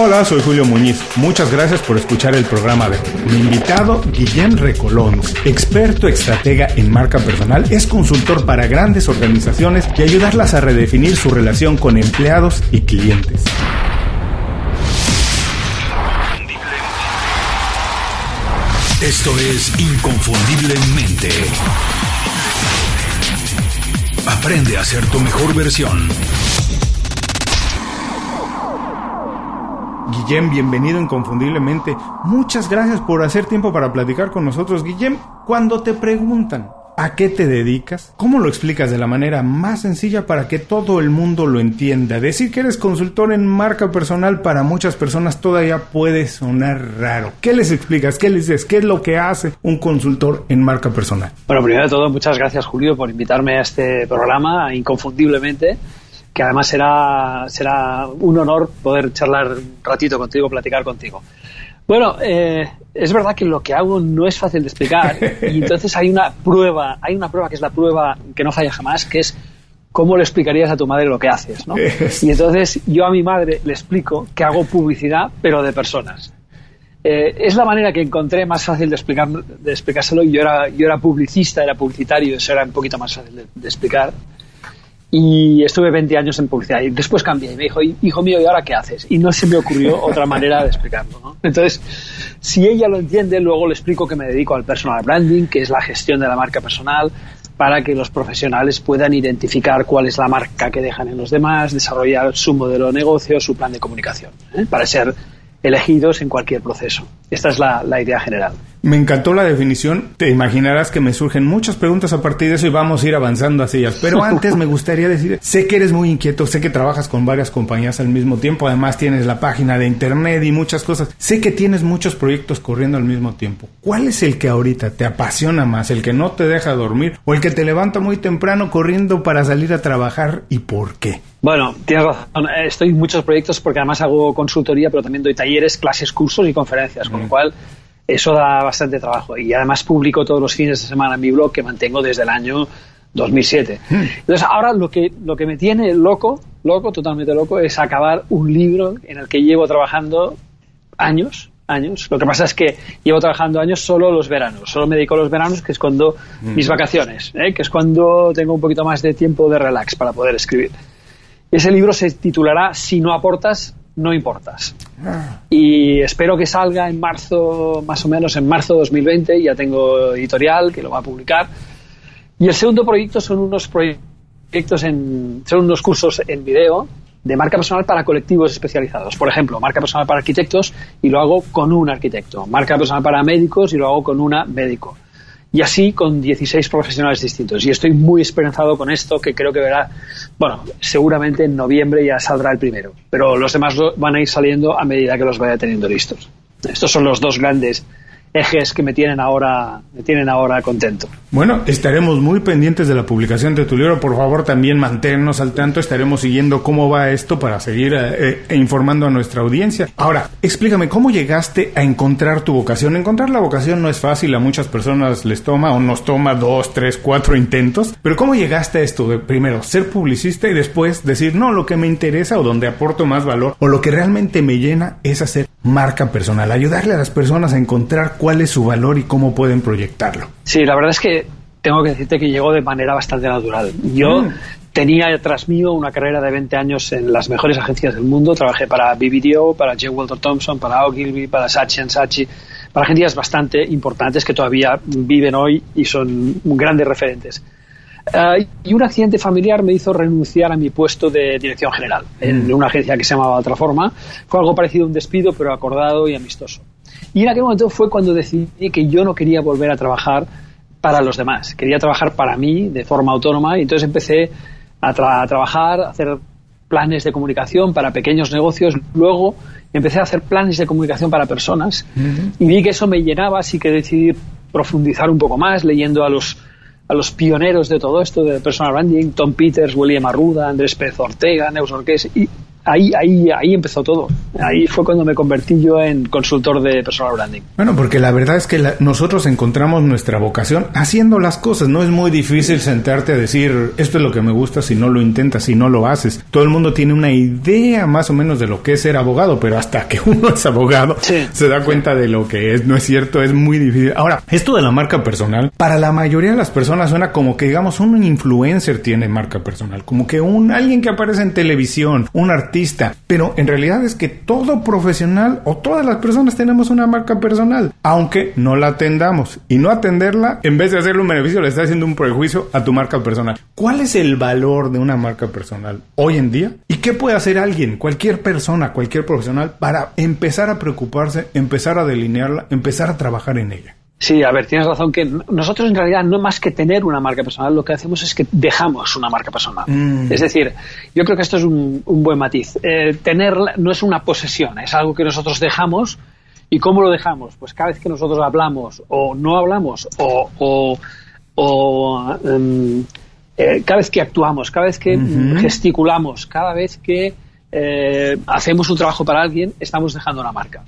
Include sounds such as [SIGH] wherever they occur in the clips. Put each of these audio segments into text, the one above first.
Hola, soy Julio Muñiz. Muchas gracias por escuchar el programa de hoy. Mi invitado, Guillem Recolons, experto estratega en marca personal, es consultor para grandes organizaciones y ayudarlas a redefinir su relación con empleados y clientes. Esto es Inconfundiblemente. Aprende a ser tu mejor versión. Guillem, bienvenido inconfundiblemente. Muchas gracias por hacer tiempo para platicar con nosotros. Guillem, cuando te preguntan a qué te dedicas, ¿cómo lo explicas de la manera más sencilla para que todo el mundo lo entienda? Decir que eres consultor en marca personal para muchas personas todavía puede sonar raro. ¿Qué les explicas? ¿Qué les dices? ¿Qué es lo que hace un consultor en marca personal? Bueno, primero de todo, muchas gracias Julio por invitarme a este programa, inconfundiblemente que además será, será un honor poder charlar un ratito contigo, platicar contigo. Bueno, eh, es verdad que lo que hago no es fácil de explicar [LAUGHS] y entonces hay una prueba, hay una prueba que es la prueba que no falla jamás, que es cómo le explicarías a tu madre lo que haces, ¿no? Y entonces yo a mi madre le explico que hago publicidad, pero de personas. Eh, es la manera que encontré más fácil de, explicar, de explicárselo. Yo era, yo era publicista, era publicitario, eso era un poquito más fácil de explicar y estuve 20 años en publicidad y después cambié y me dijo, hijo mío, ¿y ahora qué haces? Y no se me ocurrió [LAUGHS] otra manera de explicarlo. ¿no? Entonces, si ella lo entiende, luego le explico que me dedico al personal branding, que es la gestión de la marca personal, para que los profesionales puedan identificar cuál es la marca que dejan en los demás, desarrollar su modelo de negocio, su plan de comunicación, ¿eh? para ser elegidos en cualquier proceso. Esta es la, la idea general. Me encantó la definición. Te imaginarás que me surgen muchas preguntas a partir de eso y vamos a ir avanzando hacia ellas. Pero [LAUGHS] antes me gustaría decir, sé que eres muy inquieto, sé que trabajas con varias compañías al mismo tiempo, además tienes la página de internet y muchas cosas. Sé que tienes muchos proyectos corriendo al mismo tiempo. ¿Cuál es el que ahorita te apasiona más? ¿El que no te deja dormir o el que te levanta muy temprano corriendo para salir a trabajar y por qué? Bueno, tienes razón. Estoy en muchos proyectos porque además hago consultoría, pero también doy talleres, clases, cursos y conferencias, con lo cual eso da bastante trabajo. Y además publico todos los fines de semana en mi blog que mantengo desde el año 2007. Hmm. Entonces, ahora lo que, lo que me tiene loco, loco, totalmente loco, es acabar un libro en el que llevo trabajando años, años. Lo que pasa es que llevo trabajando años solo los veranos. Solo me dedico a los veranos, que es cuando hmm. mis vacaciones, ¿eh? que es cuando tengo un poquito más de tiempo de relax para poder escribir. Ese libro se titulará Si no aportas, no importas. Y espero que salga en marzo, más o menos en marzo de 2020. Ya tengo editorial que lo va a publicar. Y el segundo proyecto son unos proyectos en, son unos cursos en video de marca personal para colectivos especializados. Por ejemplo, marca personal para arquitectos y lo hago con un arquitecto. Marca personal para médicos y lo hago con una médico y así con 16 profesionales distintos. Y estoy muy esperanzado con esto, que creo que verá, bueno, seguramente en noviembre ya saldrá el primero, pero los demás van a ir saliendo a medida que los vaya teniendo listos. Estos son los dos grandes ejes que me tienen ahora, me tienen ahora contento. Bueno, estaremos muy pendientes de la publicación de tu libro. Por favor, también manténnos al tanto. Estaremos siguiendo cómo va esto para seguir eh, eh, informando a nuestra audiencia. Ahora, explícame, ¿cómo llegaste a encontrar tu vocación? Encontrar la vocación no es fácil. A muchas personas les toma o nos toma dos, tres, cuatro intentos. Pero ¿cómo llegaste a esto de primero ser publicista y después decir, no, lo que me interesa o donde aporto más valor o lo que realmente me llena es hacer marca personal, ayudarle a las personas a encontrar cuál es su valor y cómo pueden proyectarlo. Sí, la verdad es que tengo que decirte que llegó de manera bastante natural. Yo mm. tenía tras mío una carrera de 20 años en las mejores agencias del mundo. Trabajé para BBDO, para J. Walter Thompson, para Ogilvy, para Saatchi Saatchi, para agencias bastante importantes que todavía viven hoy y son grandes referentes. Eh, y un accidente familiar me hizo renunciar a mi puesto de dirección general en mm. una agencia que se llamaba Otra Forma. Fue algo parecido a un despido, pero acordado y amistoso. Y en aquel momento fue cuando decidí que yo no quería volver a trabajar para los demás, quería trabajar para mí de forma autónoma y entonces empecé a, trabajar, a hacer planes de comunicación para pequeños negocios. Luego empecé a hacer planes de comunicación para personas y vi que eso me llenaba, así que decidí profundizar un poco más leyendo a los a los pioneros de todo esto, de personal branding, Tom Peters, William Arruda, Andrés Pérez Ortega, Neus Orqués, y ahí, ahí, ahí empezó todo. Ahí fue cuando me convertí yo en consultor de personal branding. Bueno, porque la verdad es que nosotros encontramos nuestra vocación haciendo las cosas. No es muy difícil sentarte a decir, esto es lo que me gusta si no lo intentas, si no lo haces. Todo el mundo tiene una idea más o menos de lo que es ser abogado, pero hasta que [LAUGHS] uno es abogado se da cuenta de lo que es. No es cierto, es muy difícil. Ahora, esto de la marca personal, para la mayoría de las personas suena como que, digamos, un influencer tiene marca personal, como que un alguien que aparece en televisión, un artista, pero en realidad es que todo profesional o todas las personas tenemos una marca personal, aunque no la atendamos. Y no atenderla, en vez de hacerle un beneficio, le está haciendo un prejuicio a tu marca personal. ¿Cuál es el valor de una marca personal hoy en día? ¿Y qué puede hacer alguien, cualquier persona, cualquier profesional, para empezar a preocuparse, empezar a delinearla, empezar a trabajar en ella? Sí, a ver, tienes razón que nosotros en realidad no más que tener una marca personal, lo que hacemos es que dejamos una marca personal. Mm. Es decir, yo creo que esto es un, buen matiz. Eh, tenerla no es una posesión, es algo que nosotros dejamos. ¿Y cómo lo dejamos? Pues cada vez que nosotros hablamos o no hablamos o, em, eh, cada vez que actuamos, cada vez que gesticulamos, cada vez que eh, hacemos un trabajo para alguien, estamos dejando una marca.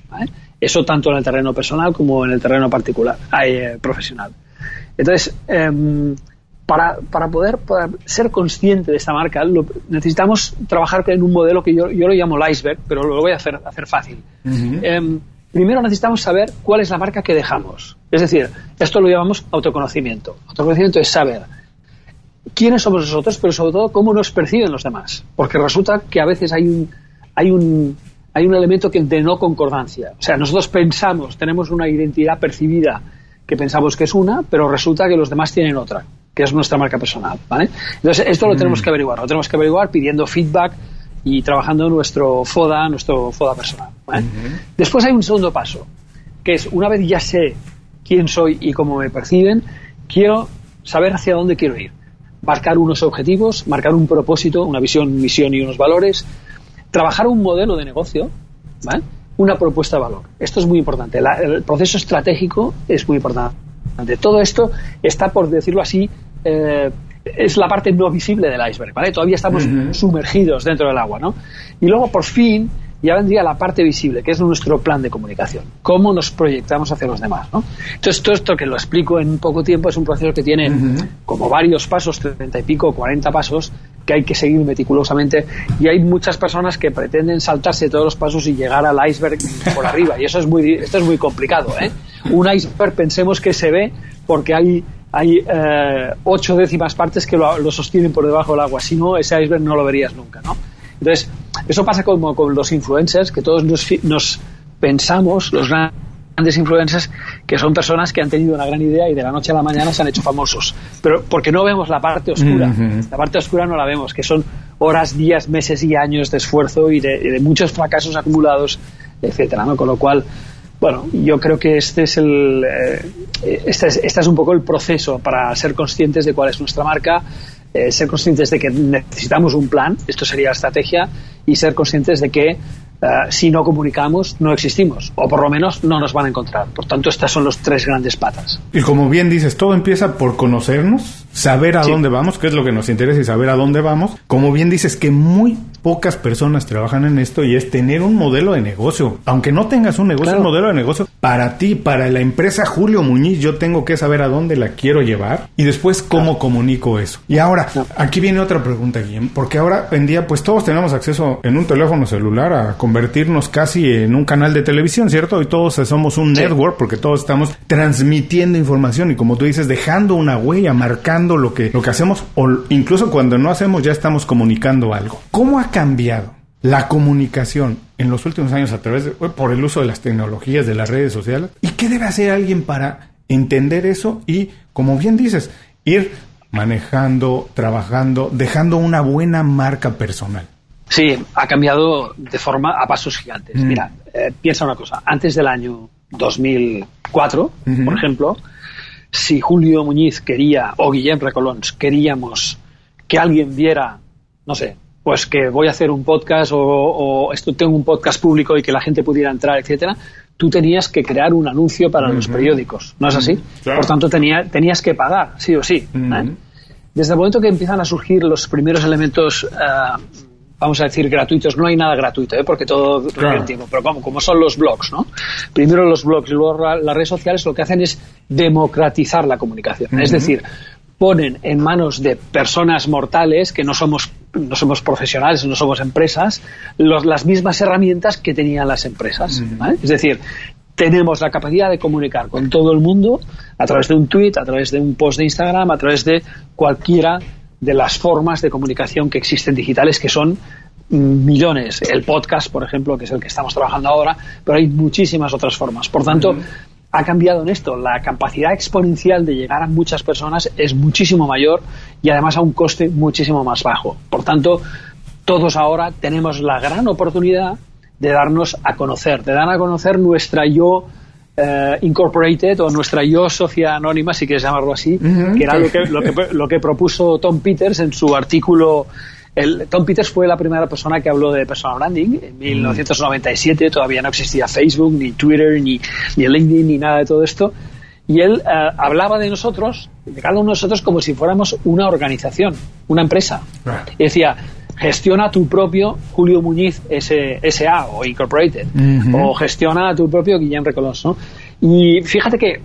Eso tanto en el terreno personal como en el terreno particular, eh, profesional. Entonces, em, para, para poder, ser consciente de esta marca, necesitamos trabajar en un modelo que yo, yo, lo llamo el iceberg, pero lo voy a hacer, hacer fácil. Em, primero necesitamos saber cuál es la marca que dejamos. Es decir, esto lo llamamos autoconocimiento. Autoconocimiento es saber quiénes somos nosotros, pero sobre todo cómo nos perciben los demás. Porque resulta que a veces hay un, hay un, hay un elemento que de no concordancia. O sea, nosotros pensamos, tenemos una identidad percibida que pensamos que es una, pero resulta que los demás tienen otra, que es nuestra marca personal. ¿vale? Entonces, esto lo tenemos mm. que averiguar. Lo tenemos que averiguar pidiendo feedback y trabajando nuestro FODA, nuestro FODA personal. Después hay un segundo paso, que es una vez ya sé quién soy y cómo me perciben, quiero saber hacia dónde quiero ir. Marcar unos objetivos, marcar un propósito, una visión, misión y unos valores, trabajar un modelo de negocio, una propuesta de valor. Esto es muy importante. el proceso estratégico es muy importante. Todo esto está, por decirlo así, eh, es la parte no visible del iceberg, ¿vale? Todavía estamos sumergidos dentro del agua, ¿no? Y luego, por fin, ya vendría la parte visible, que es nuestro plan de comunicación. Cómo nos proyectamos hacia los demás, ¿no? Entonces, todo esto que lo explico en poco tiempo es un proceso que tiene como varios pasos, treinta y pico, cuarenta pasos, que hay que seguir meticulosamente y hay muchas personas que pretenden saltarse todos los pasos y llegar al iceberg por arriba y eso es muy esto es muy complicado ¿eh? un iceberg pensemos que se ve porque hay hay eh, ocho décimas partes que lo, sostienen por debajo del agua si no ese iceberg no lo verías nunca ¿no? entonces eso pasa como con los influencers que todos nos, nos pensamos los grandes influencers que son personas que han tenido una gran idea y de la noche a la mañana se han hecho famosos. Pero porque no vemos la parte oscura. La parte oscura no la vemos, que son horas, días, meses y años de esfuerzo y de, muchos fracasos acumulados, etcétera, ¿no? Con lo cual, bueno, yo creo que este es el eh, este, es, este, es, un poco el proceso para ser conscientes de cuál es nuestra marca, eh, ser conscientes de que necesitamos un plan, esto sería la estrategia, y ser conscientes de que eh, si no comunicamos, no existimos, o por lo menos no nos van a encontrar. Por tanto, estas son los tres grandes patas. Y como bien dices, todo empieza por conocernos, saber a dónde vamos, que es lo que nos interesa y saber a dónde vamos. Como bien dices, que muy pocas personas trabajan en esto y es tener un modelo de negocio. Aunque no tengas un negocio, un modelo de negocio para ti, para la empresa Julio Muñiz, yo tengo que saber a dónde la quiero llevar y después cómo comunico eso. Y ahora, aquí viene otra pregunta, Guillem, porque ahora en día, pues todos tenemos acceso en un teléfono celular a convertirnos casi en un canal de televisión, ¿cierto? Y todos somos un network porque todos estamos transmitiendo información y como tú dices, dejando una huella, marcando lo que, lo que hacemos o incluso cuando no hacemos ya estamos comunicando algo. ¿Cómo ha cambiado la comunicación en los últimos años a través de, por el uso de las tecnologías, de las redes sociales? ¿Y qué debe hacer alguien para entender eso y, como bien dices, ir manejando, trabajando, dejando una buena marca personal? Sí, ha cambiado de forma a pasos gigantes. Mm. Mira, eh, piensa una cosa. Antes del año 2004, por ejemplo, si Julio Muñiz quería, o Guillem Recolons, queríamos que alguien viera, no sé, pues que voy a hacer un podcast o, esto, tengo un podcast público y que la gente pudiera entrar, etcétera, tú tenías que crear un anuncio para los periódicos, ¿no es así? Por tanto, tenía, tenías que pagar, sí o sí. ¿eh? Desde el momento que empiezan a surgir los primeros elementos eh, vamos a decir, gratuitos. No hay nada gratuito, ¿eh? porque todo requiere tiempo. Pero como, como son los blogs, ¿no? Primero los blogs y luego las redes sociales lo que hacen es democratizar la comunicación. Es decir, ponen en manos de personas mortales que no somos no somos profesionales, no somos empresas, las mismas herramientas que tenían las empresas. Es decir, tenemos la capacidad de comunicar con todo el mundo a través de un tweet, a través de un post de Instagram, a través de cualquiera de las formas de comunicación que existen digitales, que son millones. El podcast, por ejemplo, que es el que estamos trabajando ahora, pero hay muchísimas otras formas. Por tanto, ha cambiado en esto. La capacidad exponencial de llegar a muchas personas es muchísimo mayor y además a un coste muchísimo más bajo. Por tanto, todos ahora tenemos la gran oportunidad de darnos a conocer, de dar a conocer nuestra yo eh, incorporated o nuestra yo socia anónima, si quieres llamarlo así, que era lo que, [LAUGHS] lo, que, lo que propuso Tom Peters en su artículo el, Tom Peters fue la primera persona que habló de personal branding en 1997, todavía no existía Facebook, ni Twitter, ni, ni LinkedIn, ni nada de todo esto. Y él eh, hablaba de nosotros, de cada uno de nosotros, como si fuéramos una organización, una empresa. Y decía, gestiona tu propio Julio Muñiz S.A. o Incorporated, o gestiona tu propio Guillem Recolos, ¿no? Y fíjate que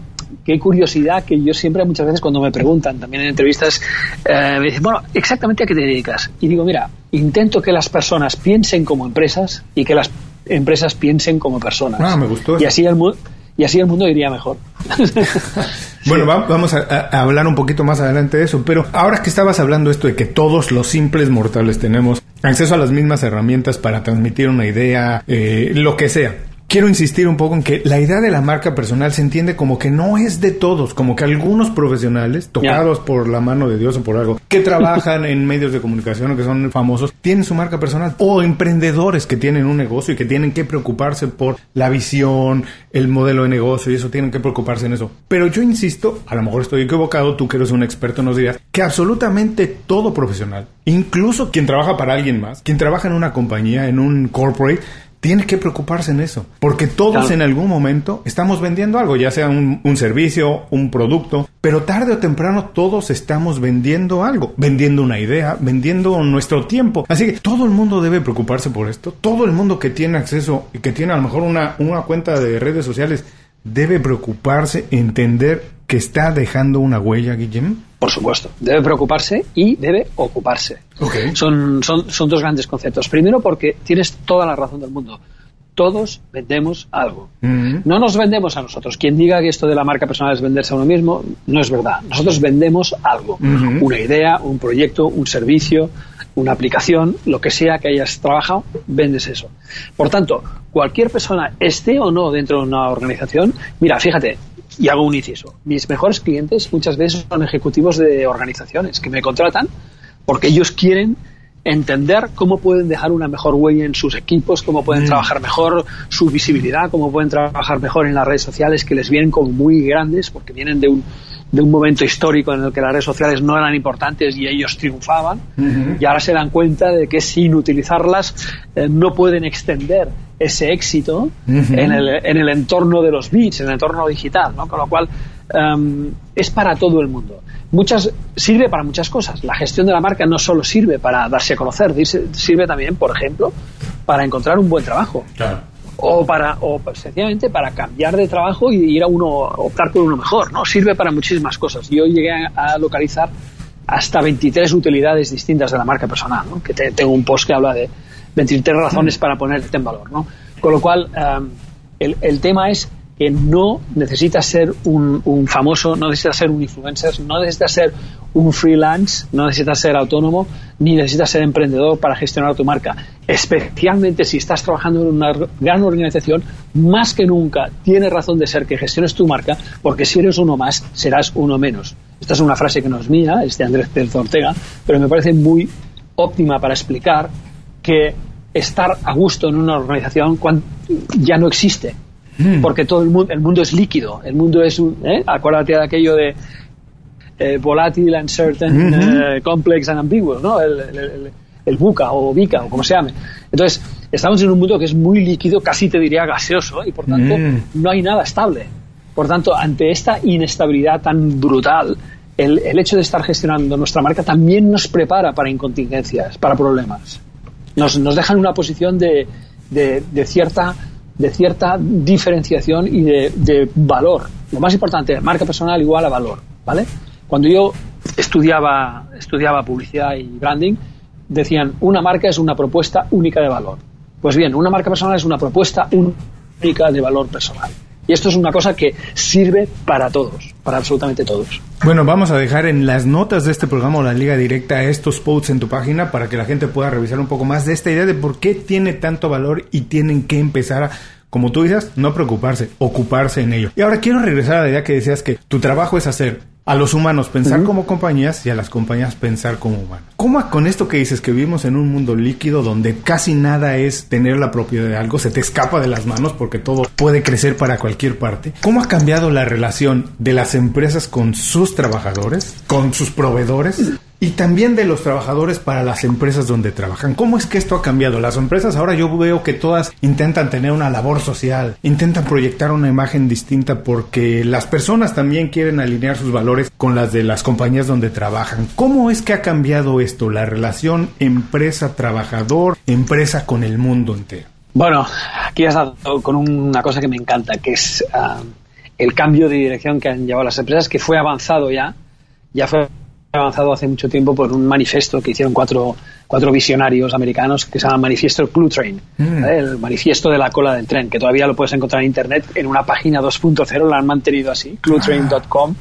qué curiosidad que yo siempre muchas veces cuando me preguntan también en entrevistas eh, me dicen bueno exactamente a qué te dedicas y digo mira intento que las personas piensen como empresas y que las empresas piensen como personas ah, me gustó. Y así el mundo y así el mundo iría mejor. [LAUGHS] bueno, vamos a, hablar un poquito más adelante de eso, pero ahora que estabas hablando esto de que todos los simples mortales tenemos acceso a las mismas herramientas para transmitir una idea, eh, lo que sea quiero insistir un poco en que la idea de la marca personal se entiende como que no es de todos, como que algunos profesionales, tocados por la mano de Dios o por algo, que trabajan [LAUGHS] en medios de comunicación o que son famosos, tienen su marca personal. O emprendedores que tienen un negocio y que tienen que preocuparse por la visión, el modelo de negocio y eso, tienen que preocuparse en eso. Pero yo insisto, a lo mejor estoy equivocado, tú que eres un experto nos dirás, que absolutamente todo profesional, incluso quien trabaja para alguien más, quien trabaja en una compañía, en un corporate, tiene que preocuparse en eso, porque todos en algún momento estamos vendiendo algo, ya sea un, servicio, un producto, pero tarde o temprano todos estamos vendiendo algo, vendiendo una idea, vendiendo nuestro tiempo. Así que todo el mundo debe preocuparse por esto, todo el mundo que tiene acceso y que tiene a lo mejor una, una cuenta de redes sociales debe preocuparse, entender que está dejando una huella, Guillem. Por supuesto, debe preocuparse y debe ocuparse. Son, son, son dos grandes conceptos. Primero porque tienes toda la razón del mundo todos vendemos algo. Mm-hmm. No nos vendemos a nosotros. Quien diga que esto de la marca personal es venderse a uno mismo, no es verdad. Nosotros vendemos algo. Mm-hmm. Una idea, un proyecto, un servicio, una aplicación, lo que sea que hayas trabajado, vendes eso. Por tanto, cualquier persona, esté o no dentro de una organización, mira, fíjate, y hago un inciso. Mis mejores clientes muchas veces son ejecutivos de organizaciones que me contratan porque ellos quieren entender cómo pueden dejar una mejor huella en sus equipos, cómo pueden mm. trabajar mejor su visibilidad, cómo pueden trabajar mejor en las redes sociales que les vienen como muy grandes porque vienen de un, de un momento histórico en el que las redes sociales no eran importantes y ellos triunfaban y ahora se dan cuenta de que sin utilizarlas eh, no pueden extender ese éxito en, el, en, el, entorno de los bits, en el entorno digital, ¿no? con lo cual em, es para todo el mundo. Muchas, sirve para muchas cosas. La gestión de la marca no solo sirve para darse a conocer, sirve también, por ejemplo, para encontrar un buen trabajo. O para, o sencillamente para cambiar de trabajo y ir a uno, optar por uno mejor, ¿no? Sirve para muchísimas cosas. Yo llegué a, localizar hasta 23 utilidades distintas de la marca personal, ¿no? Que tengo un post que habla de 23 razones para ponerte en valor, ¿no? Con lo cual, em, el, el tema es que no necesitas ser un, famoso, no necesitas ser un influencer, no necesitas ser un freelance, no necesitas ser autónomo, ni necesitas ser emprendedor para gestionar tu marca. Especialmente si estás trabajando en una gran organización, más que nunca tiene razón de ser que gestiones tu marca, porque si eres uno más, serás uno menos. Esta es una frase que no es mía, es de Andrés Pérez Ortega, pero me parece muy óptima para explicar que estar a gusto en una organización ya no existe Mm. Porque todo el mundo, el mundo es líquido, el mundo es un, ¿eh? acuérdate de aquello de eh, volátil, uncertain, eh, complex and ambiguous, ¿no? El, el, buca o bica o como se llame. Entonces, estamos en un mundo que es muy líquido, casi te diría gaseoso, y por tanto mm. no hay nada estable. Por tanto, ante esta inestabilidad tan brutal, el, el, hecho de estar gestionando nuestra marca también nos prepara para incontingencias, para problemas. nos, nos dejan una posición de, de, de cierta de cierta diferenciación y de, de, valor. Lo más importante, marca personal igual a valor, ¿vale? Cuando yo estudiaba, estudiaba publicidad y branding, decían, una marca es una propuesta única de valor. Pues bien, una marca personal es una propuesta única de valor personal. Y esto es una cosa que sirve para todos, para absolutamente todos. Bueno, vamos a dejar en las notas de este programa o la liga directa estos posts en tu página para que la gente pueda revisar un poco más de esta idea de por qué tiene tanto valor y tienen que empezar a como tú dices, no preocuparse, ocuparse en ello. Y ahora quiero regresar a la idea que decías que tu trabajo es hacer a los humanos pensar como compañías y a las compañías pensar como humanos. ¿Cómo con esto que dices que vivimos en un mundo líquido donde casi nada es tener la propiedad de algo, se te escapa de las manos porque todo puede crecer para cualquier parte? ¿Cómo ha cambiado la relación de las empresas con sus trabajadores, con sus proveedores? Y también de los trabajadores para las empresas donde trabajan. ¿Cómo es que esto ha cambiado? Las empresas ahora yo veo que todas intentan tener una labor social, intentan proyectar una imagen distinta porque las personas también quieren alinear sus valores con las de las compañías donde trabajan. ¿Cómo es que ha cambiado esto, la relación empresa-trabajador, empresa con el mundo entero? Bueno, aquí has dado con una cosa que me encanta, que es uh, el cambio de dirección que han llevado las empresas, que fue avanzado ya, ya fue avanzado hace mucho tiempo por un manifiesto que hicieron cuatro, cuatro visionarios americanos que se llama Manifiesto Clue Train, mm. el manifiesto de la cola del tren, que todavía lo puedes encontrar en internet en una página 2.0, lo han mantenido así, cluetrain.com,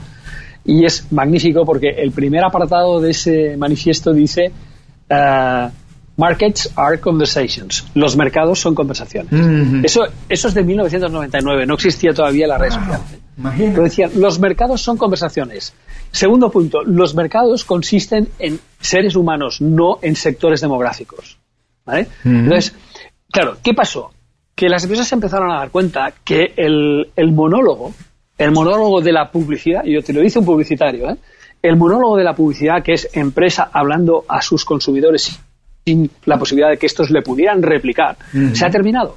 y es magnífico porque el primer apartado de ese manifiesto dice uh, Markets are conversations. Los mercados son conversaciones. Mm-hmm. Eso, eso es de 1999, no existía todavía la red social. Decían, los mercados son conversaciones. Segundo punto, los mercados consisten en seres humanos, no en sectores demográficos. ¿Vale? Entonces, claro, ¿qué pasó? Que las empresas se empezaron a dar cuenta que el, el monólogo, el monólogo de la publicidad, y yo te lo dice un publicitario, ¿eh? el monólogo de la publicidad, que es empresa hablando a sus consumidores sin la posibilidad de que estos le pudieran replicar, se ha terminado.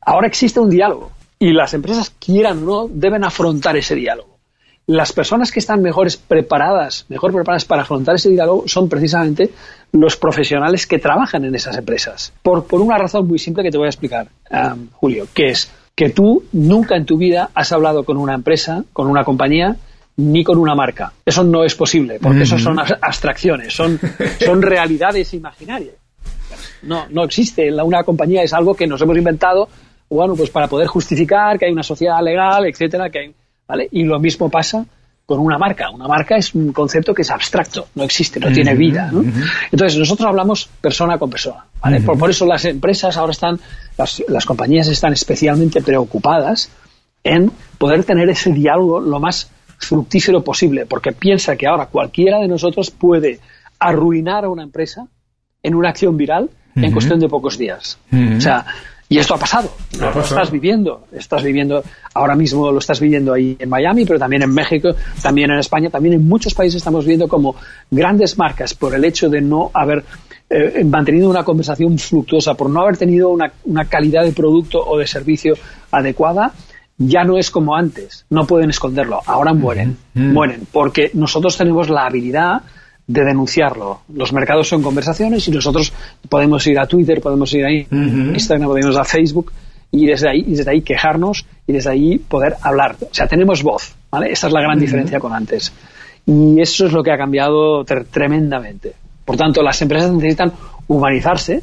Ahora existe un diálogo y las empresas, quieran o no, deben afrontar ese diálogo. Las personas que están mejores preparadas, mejor preparadas para afrontar ese diálogo son precisamente los profesionales que trabajan en esas empresas. Por, por una razón muy simple que te voy a explicar, um, Julio, que es que tú nunca en tu vida has hablado con una empresa, con una compañía, ni con una marca. Eso no es posible, porque eso son abstracciones, son, son realidades imaginarias. No, no existe. Una compañía es algo que nos hemos inventado bueno, pues para poder justificar que hay una sociedad legal, etcétera, que hay, ¿vale? Y lo mismo pasa con una marca. Una marca es un concepto que es abstracto, no existe, no tiene vida. ¿no? Entonces, nosotros hablamos persona con persona. ¿vale? por, eso las empresas ahora están, las, las, compañías están especialmente preocupadas en poder tener ese diálogo lo más fructífero posible, porque piensa que ahora cualquiera de nosotros puede arruinar a una empresa en una acción viral en cuestión de pocos días. O sea, y esto ha pasado, lo estás viviendo, estás viviendo, ahora mismo lo estás viviendo ahí en Miami, pero también en México, también en España, también en muchos países estamos viendo como grandes marcas, por el hecho de no haber eh, mantenido una conversación fructuosa, por no haber tenido una, una calidad de producto o de servicio adecuada, ya no es como antes, no pueden esconderlo, ahora mueren, mueren, porque nosotros tenemos la habilidad de denunciarlo. Los mercados son conversaciones y nosotros podemos ir a Twitter, podemos ir a Instagram, podemos ir a Facebook y desde ahí, y desde ahí quejarnos y desde ahí poder hablar. O sea, tenemos voz, ¿vale? Esa es la gran diferencia con antes. Y eso es lo que ha cambiado tremendamente. Por tanto, las empresas necesitan humanizarse,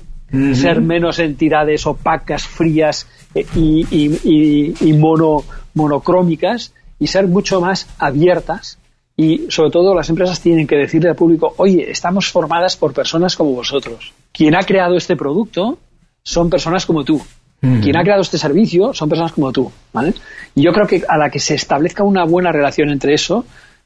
ser menos entidades opacas, frías eh, y, y, y mono, monocrómicas y ser mucho más abiertas y sobre todo las empresas tienen que decirle al público, oye, estamos formadas por personas como vosotros. Quien ha creado este producto son personas como tú. Quien ha creado este servicio son personas como tú. ¿vale? Y yo creo que a la que se establezca una buena relación entre eso,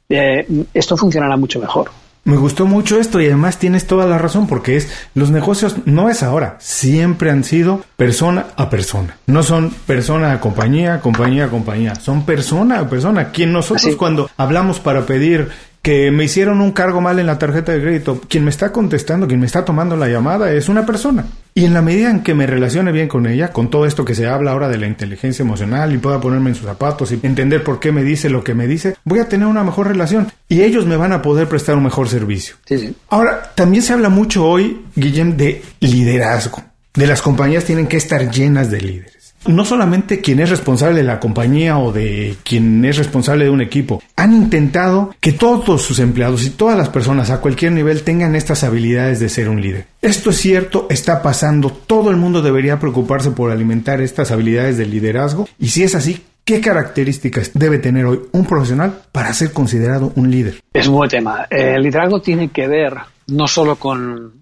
eh, esto funcionará mucho mejor. Me gustó mucho esto y además tienes toda la razón porque es los negocios no es ahora, siempre han sido persona a persona. No son persona a compañía, compañía a compañía, son persona a persona. Quien nosotros cuando hablamos para pedir que me hicieron un cargo mal en la tarjeta de crédito. Quien me está contestando, quien me está tomando la llamada es una persona. Y en la medida en que me relacione bien con ella, con todo esto que se habla ahora de la inteligencia emocional y pueda ponerme en sus zapatos y entender por qué me dice lo que me dice, voy a tener una mejor relación y ellos me van a poder prestar un mejor servicio. Sí, sí. Ahora, también se habla mucho hoy, Guillem, de liderazgo. De las compañías tienen que estar llenas de líderes no solamente quien es responsable de la compañía o de quien es responsable de un equipo, han intentado que todos sus empleados y todas las personas a cualquier nivel tengan estas habilidades de ser un líder. Esto es cierto, está pasando, todo el mundo debería preocuparse por alimentar estas habilidades de liderazgo y si es así, ¿Qué características debe tener hoy un profesional para ser considerado un líder? Es un buen tema. El liderazgo tiene que ver no solo con,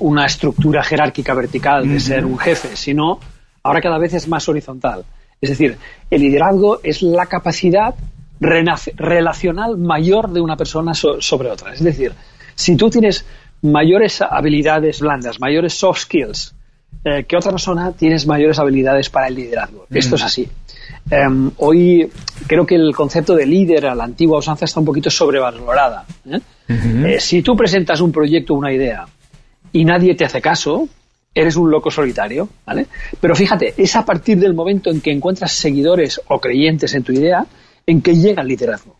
una estructura jerárquica vertical de ser un jefe, sino ahora cada vez es más horizontal. Es decir, el liderazgo es la capacidad relacional mayor de una persona sobre otra. Es decir, si tú tienes mayores habilidades blandas, mayores soft skills eh, que otra persona, tienes mayores habilidades para el liderazgo. Mm. Esto es así. Em, hoy creo que el concepto de líder a la antigua usanza está un poquito sobrevalorada. ¿eh? Eh, si tú presentas un proyecto una idea y nadie te hace caso, eres un loco solitario, ¿vale? Pero fíjate, es a partir del momento en que encuentras seguidores o creyentes en tu idea en que llega el liderazgo.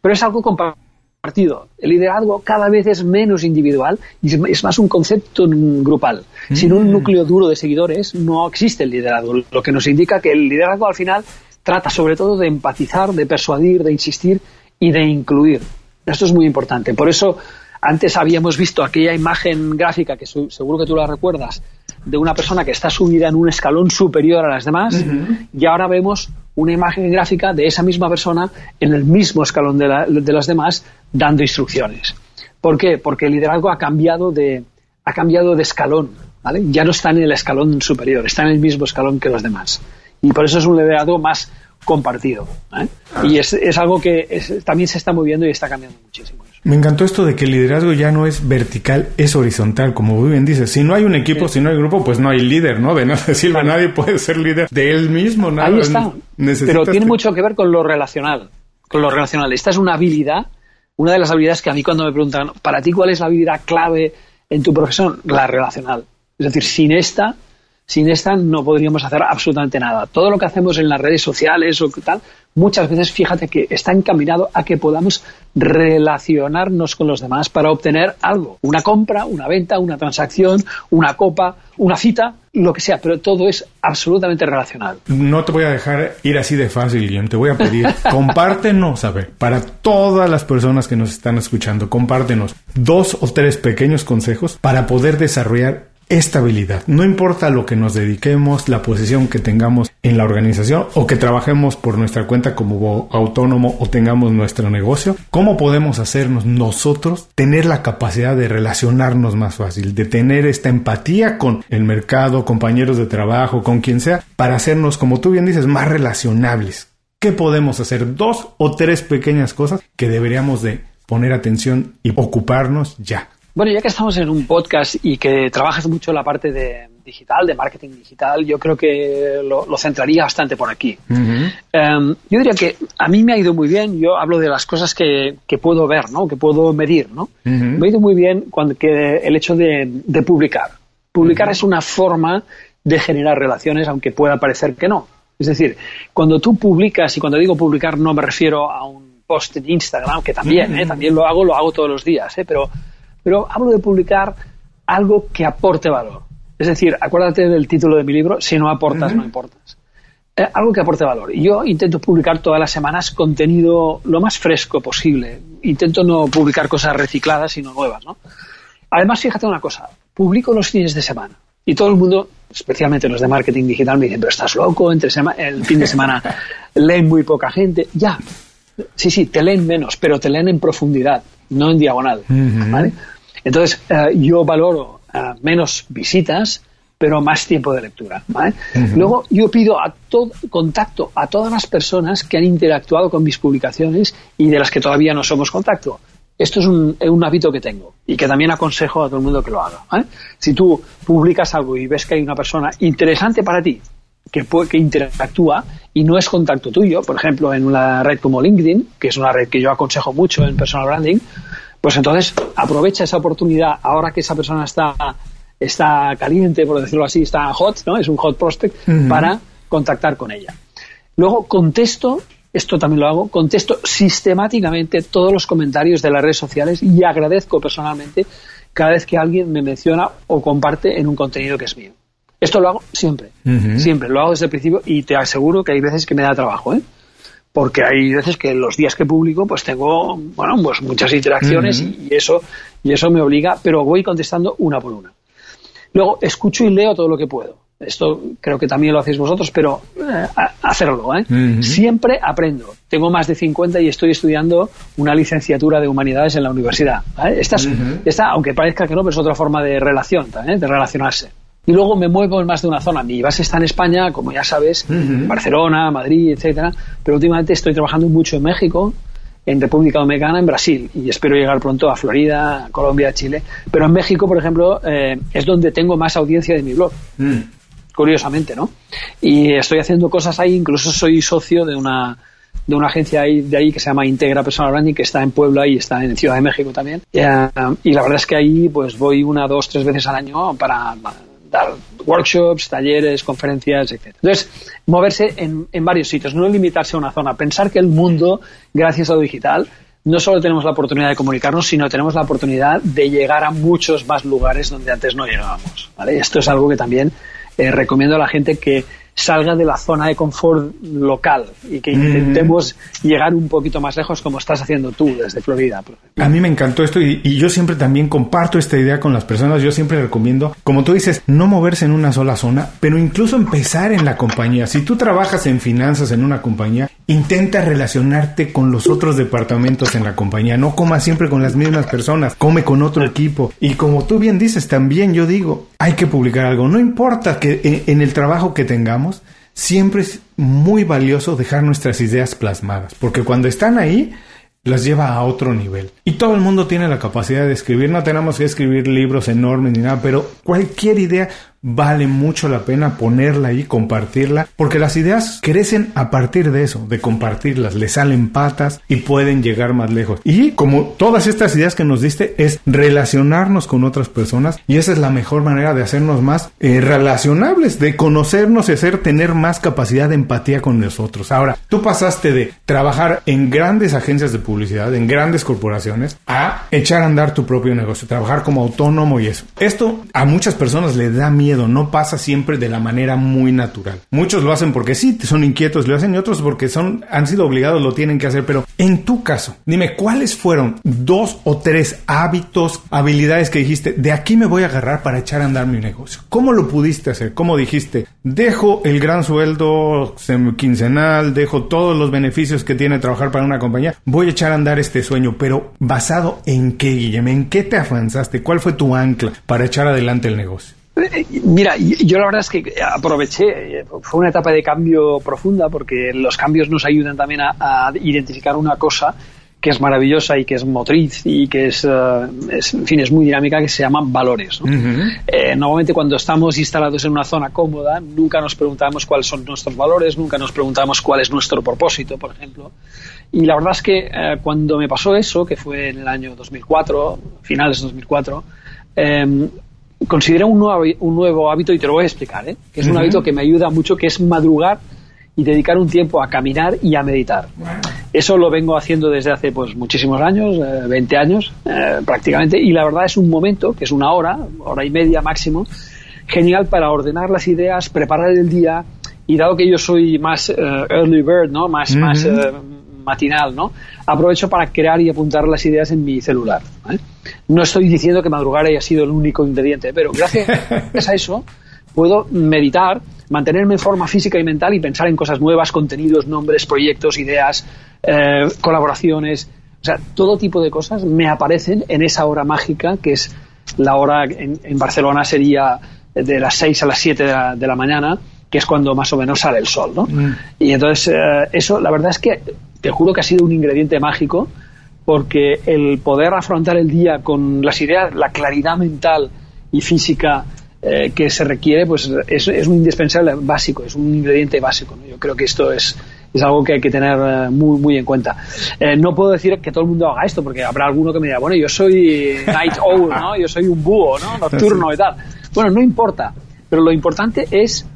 Pero es algo compartido. El liderazgo cada vez es menos individual y es más un concepto grupal. Sin un mm. núcleo duro de seguidores no existe el liderazgo, lo que nos indica que el liderazgo al final trata sobre todo de empatizar, de persuadir, de insistir y de incluir. Esto es muy importante. Por eso antes habíamos visto aquella imagen gráfica que seguro que tú la recuerdas de una persona que está subida en un escalón superior a las demás y ahora vemos una imagen gráfica de esa misma persona en el mismo escalón de, las demás dando instrucciones. ¿Por qué? Porque el liderazgo ha cambiado de, ha cambiado de escalón, ¿vale? Ya no está en el escalón superior, está en el mismo escalón que los demás. Y por eso es un liderazgo más compartido. ¿eh? Y es, algo que también se está moviendo y está cambiando muchísimo. Me encantó esto de que el liderazgo ya no es vertical, es horizontal, como muy bien dices. Si no hay un equipo, si no hay grupo, pues no hay líder, ¿no? De nada [LAUGHS] decirle, nadie puede ser líder de él mismo. Nada. Ahí está. Pero tiene mucho que ver con lo relacional. Con lo relacional. Esta es una habilidad, una de las habilidades que a mí cuando me preguntan, ¿para ti cuál es la habilidad clave en tu profesión? La relacional. Es decir, sin esta sin esta no podríamos hacer absolutamente nada. Todo lo que hacemos en las redes sociales o tal, muchas veces fíjate que está encaminado a que podamos relacionarnos con los demás para obtener algo. Una compra, una venta, una transacción, una copa, una cita, lo que sea, pero todo es absolutamente relacional. No te voy a dejar ir así de fácil, Guillem. Te voy a pedir, [LAUGHS] compártenos, a ver, para todas las personas que nos están escuchando, compártenos dos o tres pequeños consejos para poder desarrollar estabilidad. No importa lo que nos dediquemos, la posición que tengamos en la organización o que trabajemos por nuestra cuenta como autónomo o tengamos nuestro negocio, ¿cómo podemos hacernos nosotros tener la capacidad de relacionarnos más fácil, de tener esta empatía con el mercado, compañeros de trabajo, con quien sea, para hacernos, como tú bien dices, más relacionables? ¿Qué podemos hacer? Dos o tres pequeñas cosas que deberíamos de poner atención y ocuparnos ya. Bueno, ya que estamos en un podcast y que trabajas mucho en la parte de digital, de marketing digital, yo creo que lo, centraría bastante por aquí. Em, yo diría que a mí me ha ido muy bien, yo hablo de las cosas que, puedo ver, ¿no? que puedo medir. ¿no? Me ha ido muy bien cuando, que el hecho de, publicar. Publicar es una forma de generar relaciones, aunque pueda parecer que no. Es decir, cuando tú publicas, y cuando digo publicar no me refiero a un post en Instagram, que también, ¿eh? también lo hago, lo hago todos los días, ¿eh? pero pero hablo de publicar algo que aporte valor. Es decir, acuérdate del título de mi libro, si no aportas, no importas. Eh, algo que aporte valor. Yo intento publicar todas las semanas contenido lo más fresco posible. Intento no publicar cosas recicladas, sino nuevas, ¿no? Además, fíjate una cosa, publico los fines de semana. Y todo el mundo, especialmente los de marketing digital, me dicen, pero estás loco, entre el fin de semana [LAUGHS] leen muy poca gente. Ya, sí, sí, te leen menos, pero te leen en profundidad, no en diagonal. ¿vale? Entonces, eh, yo valoro eh, menos visitas, pero más tiempo de lectura. Luego, yo pido a todo, contacto a todas las personas que han interactuado con mis publicaciones y de las que todavía no somos contacto. Esto es un, un, hábito que tengo y que también aconsejo a todo el mundo que lo haga. Si tú publicas algo y ves que hay una persona interesante para ti, que, que interactúa y no es contacto tuyo. Por ejemplo, en una red como LinkedIn, que es una red que yo aconsejo mucho en personal branding, pues entonces aprovecha esa oportunidad ahora que esa persona está, está caliente, por decirlo así, está hot, ¿no? Es un hot prospect para contactar con ella. Luego contesto, esto también lo hago, contesto sistemáticamente todos los comentarios de las redes sociales y agradezco personalmente cada vez que alguien me menciona o comparte en un contenido que es mío. Esto lo hago siempre, siempre, lo hago desde el principio y te aseguro que hay veces que me da trabajo, ¿eh? Porque hay veces que los días que publico pues tengo, bueno, pues muchas interacciones y, eso, y eso me obliga, pero voy contestando una por una. Luego escucho y leo todo lo que puedo. Esto creo que también lo hacéis vosotros, pero eh, hacerlo, ¿eh? Siempre aprendo. Tengo más de 50 y estoy estudiando una licenciatura de humanidades en la universidad. Esta, esta, aunque parezca que no, pero es otra forma de relación, ¿eh? de relacionarse y luego me muevo en más de una zona. Mi base está en España, como ya sabes, Barcelona, Madrid, etcétera, pero últimamente estoy trabajando mucho en México, en República Dominicana, en Brasil y espero llegar pronto a Florida, Colombia, Chile. Pero en México, por ejemplo, eh, es donde tengo más audiencia de mi blog. Mm. Curiosamente, ¿no? Y estoy haciendo cosas ahí, incluso soy socio de una de una agencia ahí, de ahí que se llama Integra Personal Branding, que está en Puebla y está en Ciudad de México también. y la verdad es que ahí pues voy una, dos, tres veces al año para dar workshops, talleres, conferencias, etc. Entonces, moverse en, en varios sitios, no limitarse a una zona, pensar que el mundo, gracias a lo digital, no solo tenemos la oportunidad de comunicarnos, sino tenemos la oportunidad de llegar a muchos más lugares donde antes no llegábamos. ¿vale? Esto es algo que también eh, recomiendo a la gente que salga de la zona de confort local y que intentemos llegar un poquito más lejos como estás haciendo tú desde Florida. A mí me encantó esto y, yo siempre también comparto esta idea con las personas. Yo siempre recomiendo, como tú dices, no moverse en una sola zona, pero incluso empezar en la compañía. Si tú trabajas en finanzas en una compañía, intenta relacionarte con los otros departamentos en la compañía. No coma siempre con las mismas personas, come con otro equipo. Y como tú bien dices, también yo digo, hay que publicar algo. No importa que en el trabajo que tengamos, siempre es muy valioso dejar nuestras ideas plasmadas, porque cuando están ahí, las lleva a otro nivel. Y todo el mundo tiene la capacidad de escribir, no tenemos que escribir libros enormes ni nada, pero cualquier idea vale mucho la pena ponerla ahí, compartirla, porque las ideas crecen a partir de eso, de compartirlas, le salen patas y pueden llegar más lejos. Y como todas estas ideas que nos diste es relacionarnos con otras personas y esa es la mejor manera de hacernos más eh, relacionables, de conocernos y hacer tener más capacidad de empatía con nosotros. Ahora, tú pasaste de trabajar en grandes agencias de publicidad, en grandes corporaciones, a echar a andar tu propio negocio, trabajar como autónomo y eso. Esto a muchas personas le da miedo no pasa siempre de la manera muy natural. Muchos lo hacen porque sí, son inquietos, lo hacen y otros porque son, han sido obligados, lo tienen que hacer. Pero en tu caso, dime, ¿cuáles fueron dos o tres hábitos, habilidades que dijiste, de aquí me voy a agarrar para echar a andar mi negocio? ¿Cómo lo pudiste hacer? ¿Cómo dijiste, dejo el gran sueldo quincenal, dejo todos los beneficios que tiene trabajar para una compañía, voy a echar a andar este sueño, pero basado en qué, Guillermo, en qué te avanzaste, cuál fue tu ancla para echar adelante el negocio? Mira, yo la verdad es que aproveché, fue una etapa de cambio profunda porque los cambios nos ayudan también a, identificar una cosa que es maravillosa y que es motriz y que es, eh, en fin, es muy dinámica, que se llaman valores. Eh, normalmente cuando estamos instalados en una zona cómoda, nunca nos preguntamos cuáles son nuestros valores, nunca nos preguntamos cuál es nuestro propósito, por ejemplo. Y la verdad es que eh, cuando me pasó eso, que fue en el año 2004, finales de 2004, eh, considero un nuevo, un nuevo hábito y te lo voy a explicar, ¿eh? que es un hábito que me ayuda mucho, que es madrugar y dedicar un tiempo a caminar y a meditar. Eso lo vengo haciendo desde hace pues muchísimos años, 20 eh, años eh, prácticamente, y la verdad es un momento, que es una hora, hora y media máximo, genial para ordenar las ideas, preparar el día, y dado que yo soy más early bird, ¿no? más, más matinal, ¿no? Aprovecho para crear y apuntar las ideas en mi celular. No estoy diciendo que madrugar haya sido el único ingrediente, pero gracias [LAUGHS] a eso puedo meditar, mantenerme en forma física y mental y pensar en cosas nuevas, contenidos, nombres, proyectos, ideas, eh, colaboraciones. O sea, todo tipo de cosas me aparecen en esa hora mágica que es la hora en, Barcelona sería de las 6 a las 7 de la, mañana, que es cuando más o menos sale el sol, ¿no? Mm. Y entonces, eh, eso, la verdad es que te juro que ha sido un ingrediente mágico porque el poder afrontar el día con las ideas, la claridad mental y física eh, que se requiere, pues es, es, un indispensable básico, es un ingrediente básico. Yo creo que esto es, es algo que hay que tener eh, muy, muy en cuenta. Eh, no puedo decir que todo el mundo haga esto, porque habrá alguno que me diga, bueno, yo soy night owl, ¿no? Yo soy un búho, ¿no? Nocturno y tal. Bueno, no importa, pero lo importante es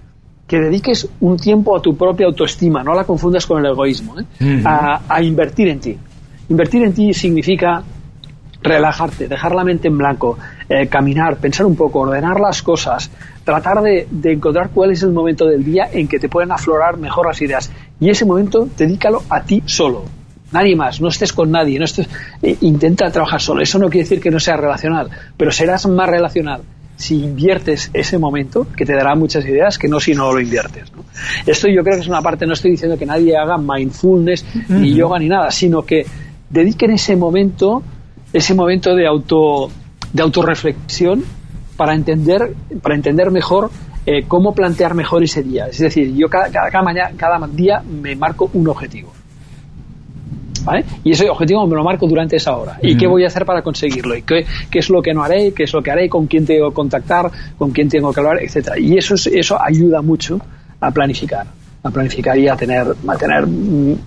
que dediques un tiempo a tu propia autoestima, no la confundas con el egoísmo, ¿eh? a, a invertir en ti. Invertir en ti significa relajarte, dejar la mente en blanco, eh, caminar, pensar un poco, ordenar las cosas, tratar de, de, encontrar cuál es el momento del día en que te pueden aflorar mejor las ideas. Y ese momento, dedícalo a ti solo. Nadie más, no estés con nadie, no estés, eh, intenta trabajar solo. Eso no quiere decir que no sea relacional, pero serás más relacional si inviertes ese momento, que te dará muchas ideas, que no si no lo inviertes. ¿no? Esto yo creo que es una parte, no estoy diciendo que nadie haga mindfulness, uh -huh. ni yoga, ni nada, sino que dediquen ese momento ese momento de auto de autorreflexión para entender para entender mejor eh, cómo plantear mejor ese día es decir yo cada, cada, cada, mañana, cada día me marco un objetivo ¿Vale? Y ese objetivo me lo marco durante esa hora. ¿Y qué voy a hacer para conseguirlo? ¿Y qué, qué, es lo que no haré? ¿Qué es lo que haré? ¿Con quién tengo que contactar? ¿Con quién tengo que hablar? Etcétera. Y eso, es, eso ayuda mucho a planificar a planificar y a tener, a tener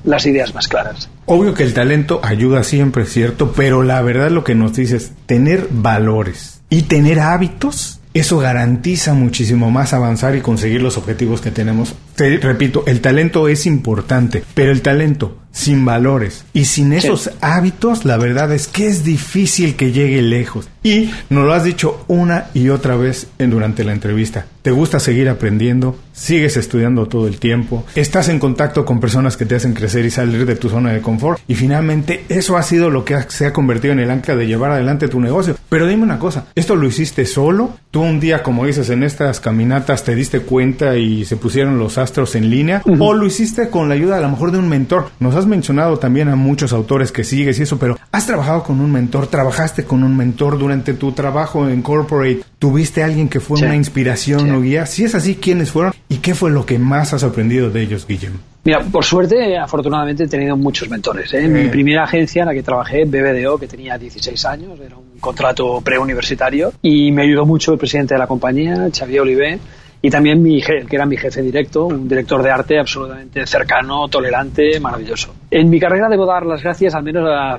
las ideas más claras. Obvio que el talento ayuda siempre, ¿cierto? Pero la verdad lo que nos dice es tener valores y tener hábitos. Eso garantiza muchísimo más avanzar y conseguir los objetivos que tenemos. Te repito, el talento es importante, pero el talento sin valores y sin esos sí. hábitos, la verdad es que es difícil que llegue lejos. Y nos lo has dicho una y otra vez en, durante la entrevista. Te gusta seguir aprendiendo, sigues estudiando todo el tiempo, estás en contacto con personas que te hacen crecer y salir de tu zona de confort. Y finalmente eso ha sido lo que ha, se ha convertido en el ancla de llevar adelante tu negocio. Pero dime una cosa, ¿esto lo hiciste solo? ¿Tú un día, como dices, en estas caminatas te diste cuenta y se pusieron los astros en línea? Uh -huh. ¿O lo hiciste con la ayuda a lo mejor de un mentor? Nos has mencionado también a muchos autores que sigues y eso, pero ¿has trabajado con un mentor? ¿Trabajaste con un mentor durante tu trabajo en corporate? ¿Tuviste alguien que fue sí. una inspiración sí. o guía? Si es así, ¿quiénes fueron? ¿Y qué fue lo que más has aprendido de ellos, Guillem? Mira, por suerte, afortunadamente he tenido muchos mentores. ¿eh? En mi primera agencia en la que trabajé, BBDO, que tenía 16 años, era un contrato preuniversitario, y me ayudó mucho el presidente de la compañía, Xavier Olivé, y también mi jefe, que era mi jefe directo, un director de arte absolutamente cercano, tolerante, maravilloso. En mi carrera debo dar las gracias al menos a,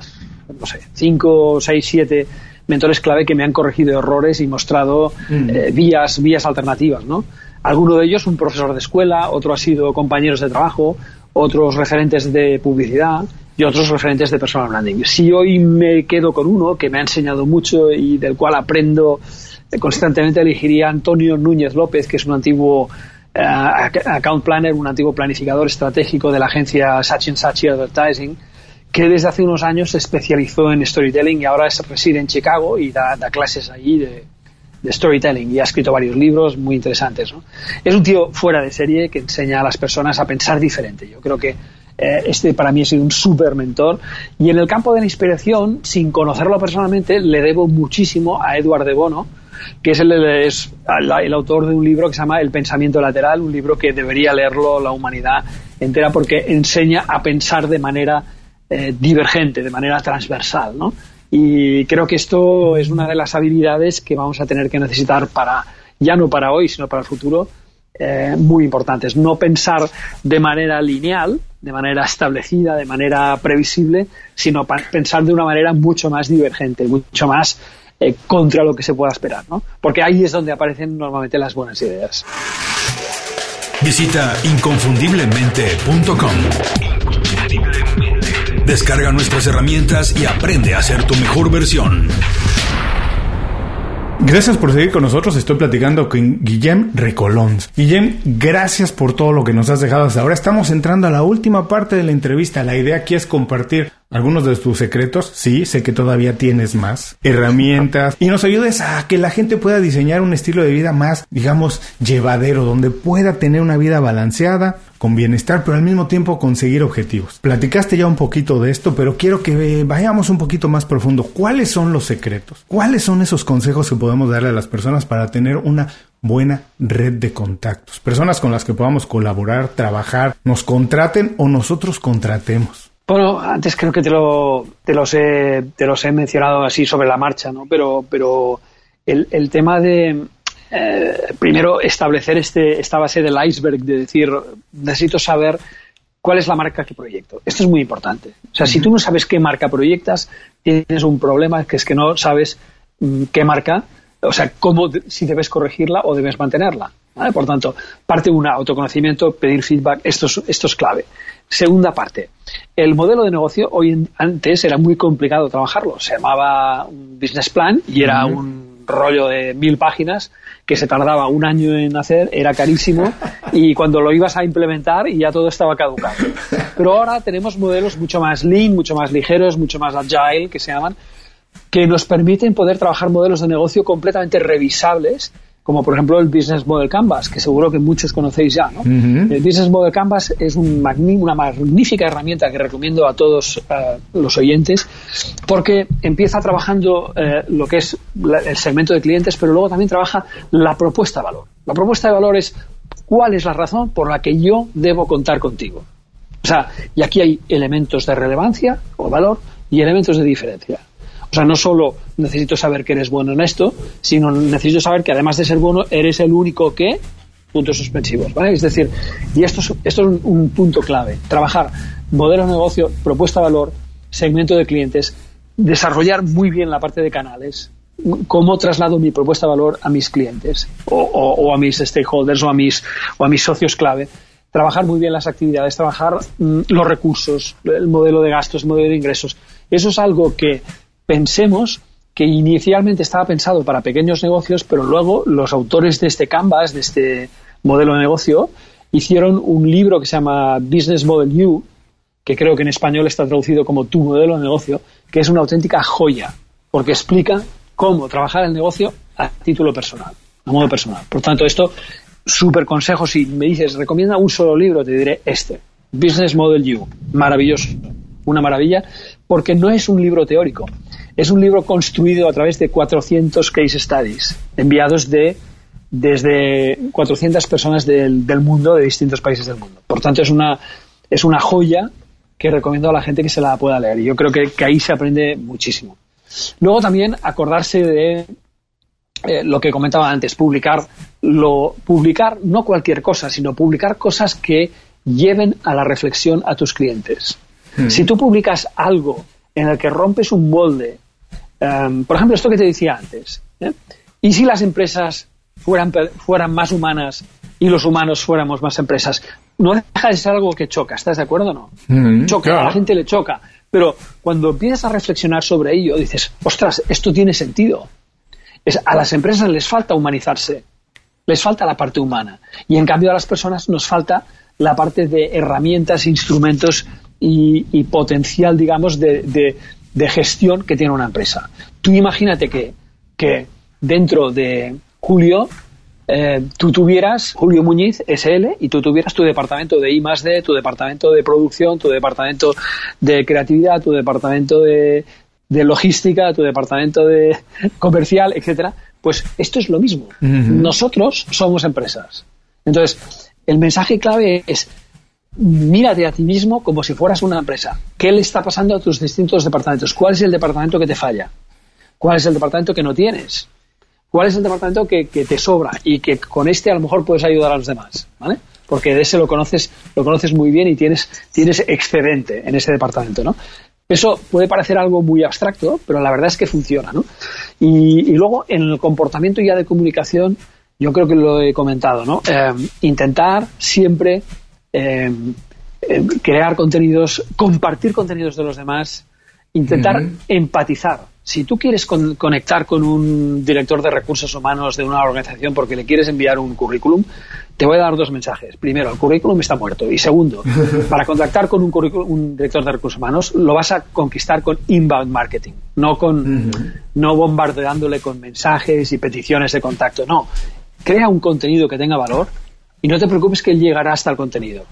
no sé, 5, 6, 7 mentores clave que me han corregido errores y mostrado mm. eh, vías, vías alternativas, ¿no? Alguno de ellos un profesor de escuela, otro ha sido compañeros de trabajo, otros referentes de publicidad y otros referentes de personal branding. Si hoy me quedo con uno que me ha enseñado mucho y del cual aprendo constantemente, elegiría Antonio Núñez López, que es un antiguo uh, account planner, un antiguo planificador estratégico de la agencia Saatchi Saatchi Advertising, que desde hace unos años se especializó en storytelling y ahora reside en Chicago y da, clases allí de, storytelling y ha escrito varios libros muy interesantes. Es un tío fuera de serie que enseña a las personas a pensar diferente. Yo creo que eh, este para mí ha sido un súper mentor. Y en el campo de la inspiración, sin conocerlo personalmente, le debo muchísimo a Edward de Bono, que es el, es el autor de un libro que se llama El pensamiento lateral, un libro que debería leerlo la humanidad entera porque enseña a pensar de manera eh, divergente, de manera transversal, ¿no? Y creo que esto es una de las habilidades que vamos a tener que necesitar para, ya no para hoy, sino para el futuro, eh, muy importantes. No pensar de manera lineal, de manera establecida, de manera previsible, sino pensar de una manera mucho más divergente, mucho más eh, contra lo que se pueda esperar, ¿no? Porque ahí es donde aparecen normalmente las buenas ideas. Visita inconfundiblemente.com. Descarga nuestras herramientas y aprende a ser tu mejor versión. Gracias por seguir con nosotros. Estoy platicando con Guillem Recolons. Guillem, gracias por todo lo que nos has dejado hasta ahora. Estamos entrando a la última parte de la entrevista. La idea aquí es compartir algunos de tus secretos. Sí, sé que todavía tienes más herramientas y nos ayudes a que la gente pueda diseñar un estilo de vida más, digamos, llevadero, donde pueda tener una vida balanceada, con bienestar, pero al mismo tiempo conseguir objetivos. Platicaste ya un poquito de esto, pero quiero que vayamos un poquito más profundo. ¿Cuáles son los secretos? ¿Cuáles son esos consejos que podemos darle a las personas para tener una buena red de contactos? Personas con las que podamos colaborar, trabajar, nos contraten o nosotros contratemos. Bueno, antes creo que te, lo, te, los, he, te los he mencionado así sobre la marcha, ¿no? Pero, pero el, el tema de, eh, primero establecer este, esta base del iceberg de decir, necesito saber cuál es la marca que proyecto. Esto es muy importante. O sea, si tú no sabes qué marca proyectas, tienes un problema que es que no sabes mm, qué marca, o sea, cómo, si debes corregirla o debes mantenerla. Por tanto, parte una, autoconocimiento, pedir feedback, esto es, esto es clave. Segunda parte, el modelo de negocio hoy antes era muy complicado trabajarlo. Se llamaba un business plan y era un rollo de mil páginas que se tardaba un año en hacer, era carísimo y cuando lo ibas a implementar ya todo estaba caducado. Pero ahora tenemos modelos mucho más lean, mucho más ligeros, mucho más agile, que se llaman, que nos permiten poder trabajar modelos de negocio completamente revisables como por ejemplo el Business Model Canvas, que seguro que muchos conocéis ya. ¿no? El Business Model Canvas es un una magnífica herramienta que recomiendo a todos eh, los oyentes, porque empieza trabajando eh, lo que es el segmento de clientes, pero luego también trabaja la propuesta de valor. La propuesta de valor es cuál es la razón por la que yo debo contar contigo. O sea, y aquí hay elementos de relevancia o valor y elementos de diferencia. O sea, no solo necesito saber que eres bueno en esto, sino necesito saber que además de ser bueno, eres el único que puntos suspensivos, ¿vale? Es decir, y esto es, esto es un, punto clave. Trabajar modelo de negocio, propuesta de valor, segmento de clientes, desarrollar muy bien la parte de canales, cómo traslado mi propuesta de valor a mis clientes o, a mis stakeholders o a mis, o a mis socios clave. Trabajar muy bien las actividades, trabajar mm, los recursos, el modelo de gastos, el modelo de ingresos. Eso es algo que pensemos que inicialmente estaba pensado para pequeños negocios, pero luego los autores de este Canvas, de este modelo de negocio, hicieron un libro que se llama Business Model U, que creo que en español está traducido como Tu modelo de negocio, que es una auténtica joya, porque explica cómo trabajar el negocio a título personal, a modo personal. Por tanto, esto, súper consejo, si me dices, recomienda un solo libro, te diré este, Business Model U, maravilloso, una maravilla, porque no es un libro teórico, es un libro construido a través de 400 case studies enviados de desde 400 personas del, del, mundo, de distintos países del mundo. Por tanto, es una, es una joya que recomiendo a la gente que se la pueda leer. Y yo creo que, que ahí se aprende muchísimo. Luego también acordarse de eh, lo que comentaba antes, publicar, lo, publicar no cualquier cosa, sino publicar cosas que lleven a la reflexión a tus clientes. Hmm. Si tú publicas algo en el que rompes un molde Em, por ejemplo, esto que te decía antes. ¿eh? ¿Y si las empresas fueran, fueran más humanas y los humanos fuéramos más empresas? No deja de ser algo que choca, ¿estás de acuerdo o no? Mm, choca, a la gente le choca. Pero cuando empiezas a reflexionar sobre ello, dices, ostras, esto tiene sentido. Es, a las empresas les falta humanizarse, les falta la parte humana. Y en cambio a las personas nos falta la parte de herramientas, instrumentos y, potencial, digamos, de, de gestión que tiene una empresa. Tú imagínate que, que dentro de Julio eh, tú tuvieras Julio Muñiz SL y tú tuvieras tu departamento de I más D, tu departamento de producción, tu departamento de creatividad, tu departamento de, de logística, tu departamento de [LAUGHS] comercial, etcétera. Pues esto es lo mismo. Nosotros somos empresas. Entonces, el mensaje clave es mírate a ti mismo como si fueras una empresa. ¿Qué le está pasando a tus distintos departamentos? ¿Cuál es el departamento que te falla? ¿Cuál es el departamento que no tienes? ¿Cuál es el departamento que, te sobra y que con este a lo mejor puedes ayudar a los demás? ¿Vale? Porque de ese lo conoces, lo conoces muy bien y tienes, tienes excedente en ese departamento, ¿no? Eso puede parecer algo muy abstracto, pero la verdad es que funciona, ¿no? Y, luego en el comportamiento ya de comunicación, yo creo que lo he comentado, ¿no? Eh, intentar siempre eh, eh, crear contenidos, compartir contenidos de los demás, intentar empatizar. Si tú quieres conectar con un director de recursos humanos de una organización porque le quieres enviar un currículum, te voy a dar dos mensajes. Primero, el currículum está muerto. Y segundo, [LAUGHS] para contactar con un, un director de recursos humanos, lo vas a conquistar con inbound marketing, no con no bombardeándole con mensajes y peticiones de contacto. No, crea un contenido que tenga valor y no te preocupes que él llegará hasta el contenido.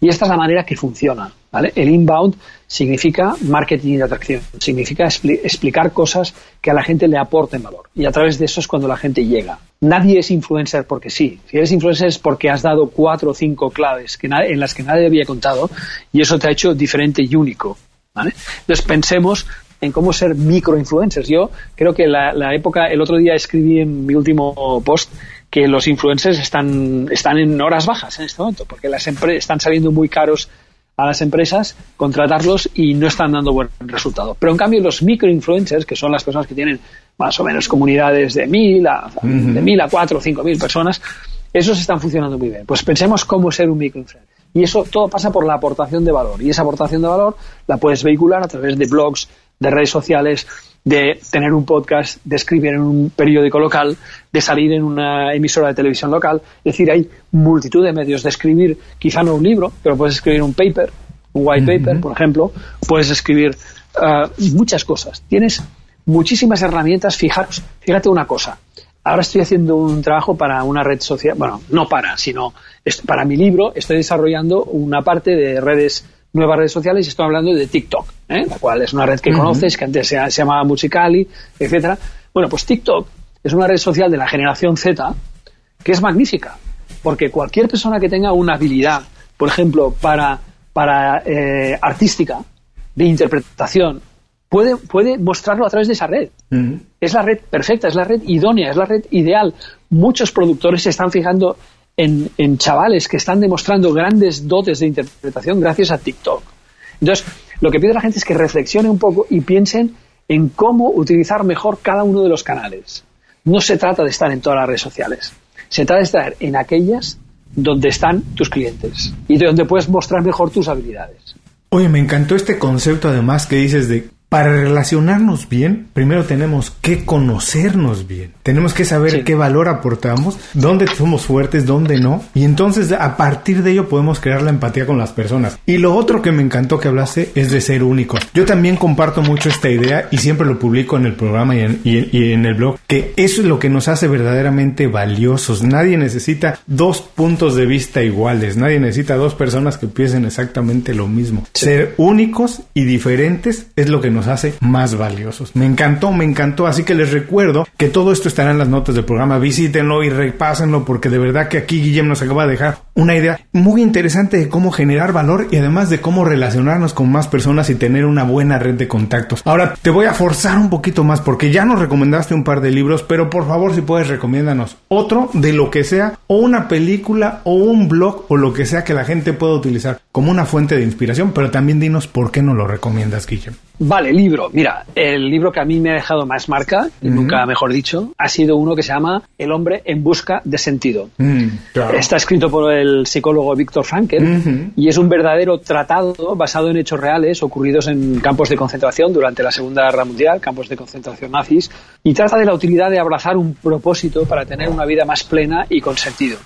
Y esta es la manera que funciona. El inbound significa marketing de atracción, significa explicar cosas que a la gente le aporten valor. Y a través de eso es cuando la gente llega. Nadie es influencer porque sí. Si eres influencer es porque has dado cuatro o cinco claves que en las que nadie había contado y eso te ha hecho diferente y único. Entonces pensemos en cómo ser microinfluencers. Yo creo que la época, el otro día escribí en mi último post que los influencers están, están en horas bajas en este momento, porque las están saliendo muy caros a las empresas contratarlos y no están dando buen resultado. Pero en cambio los microinfluencers, que son las personas que tienen más o menos comunidades de mil a, de mil a cuatro o cinco mil personas, esos están funcionando muy bien. Pues pensemos cómo ser un microinfluencer. Y eso todo pasa por la aportación de valor. Y esa aportación de valor la puedes vehicular a través de blogs, de redes sociales, de tener un podcast, de escribir en un periódico local, de salir en una emisora de televisión local. Es decir, hay multitud de medios de escribir, quizá no un libro, pero puedes escribir un paper, un white paper, por ejemplo, puedes escribir uh, muchas cosas. Tienes muchísimas herramientas. Fijaros, fíjate una cosa. Ahora estoy haciendo un trabajo para una red social, bueno, no para, sino para mi libro, estoy desarrollando una parte de redes nuevas redes sociales y estoy hablando de TikTok, ¿eh? la cual es una red que conoces, que antes se, llamaba Musicali, etcétera. Bueno, pues TikTok es una red social de la generación Z que es magnífica, porque cualquier persona que tenga una habilidad, por ejemplo, para, para eh, artística, de interpretación, puede, puede mostrarlo a través de esa red. Es la red perfecta, es la red idónea, es la red ideal. Muchos productores se están fijando en, chavales que están demostrando grandes dotes de interpretación gracias a TikTok. Entonces, lo que pido a la gente es que reflexione un poco y piensen en cómo utilizar mejor cada uno de los canales. No se trata de estar en todas las redes sociales. Se trata de estar en aquellas donde están tus clientes y donde puedes mostrar mejor tus habilidades. Oye, me encantó este concepto además que dices de para relacionarnos bien, primero tenemos que conocernos bien. Tenemos que saber qué valor aportamos, dónde somos fuertes, dónde no. Y entonces a partir de ello podemos crear la empatía con las personas. Y lo otro que me encantó que hablaste es de ser único. Yo también comparto mucho esta idea y siempre lo publico en el programa y en, y en el blog, que eso es lo que nos hace verdaderamente valiosos. Nadie necesita dos puntos de vista iguales. Nadie necesita dos personas que piensen exactamente lo mismo. Ser únicos y diferentes es lo que nos hace más valiosos. Me encantó, me encantó. Así que les recuerdo que todo esto estará en las notas del programa. Visítenlo y repásenlo porque de verdad que aquí Guillem nos acaba de dejar una idea muy interesante de cómo generar valor y además de cómo relacionarnos con más personas y tener una buena red de contactos. Ahora te voy a forzar un poquito más porque ya nos recomendaste un par de libros, pero por favor si puedes recomiéndanos otro de lo que sea o una película o un blog o lo que sea que la gente pueda utilizar como una fuente de inspiración, pero también dinos por qué no lo recomiendas, Guillem. Vale, libro. Mira, el libro que a mí me ha dejado más marca, y nunca mejor dicho, ha sido uno que se llama El hombre en busca de sentido. Mm, Está escrito por el psicólogo Víctor Frankel y es un verdadero tratado basado en hechos reales ocurridos en campos de concentración durante la Segunda Guerra Mundial, campos de concentración nazis, y trata de la utilidad de abrazar un propósito para tener una vida más plena y con sentido.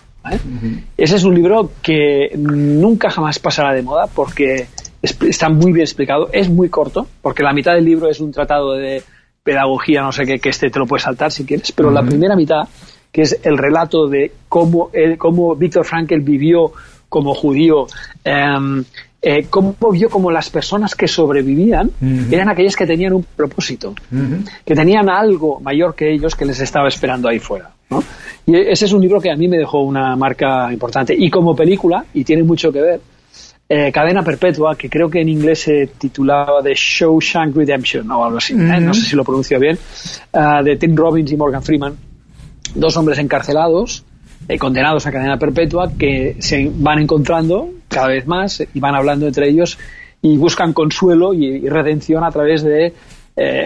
Ese es un libro que nunca jamás pasará de moda porque está muy bien explicado, es muy corto, porque la mitad del libro es un tratado de pedagogía, no sé qué, que este te lo puedes saltar si quieres, pero la primera mitad, que es el relato de cómo, cómo Víctor Frankl vivió como judío, em, eh, cómo vio como las personas que sobrevivían eran aquellas que tenían un propósito, que tenían algo mayor que ellos que les estaba esperando ahí fuera. Y ese es un libro que a mí me dejó una marca importante. Y como película, y tiene mucho que ver, eh, Cadena Perpetua, que creo que en inglés se titulaba The Shawshank Redemption o algo así, ¿eh? no sé si lo pronuncio bien, uh, de Tim Robbins y Morgan Freeman, dos hombres encarcelados, eh, condenados a cadena perpetua, que se van encontrando cada vez más y van hablando entre ellos y buscan consuelo y, redención a través de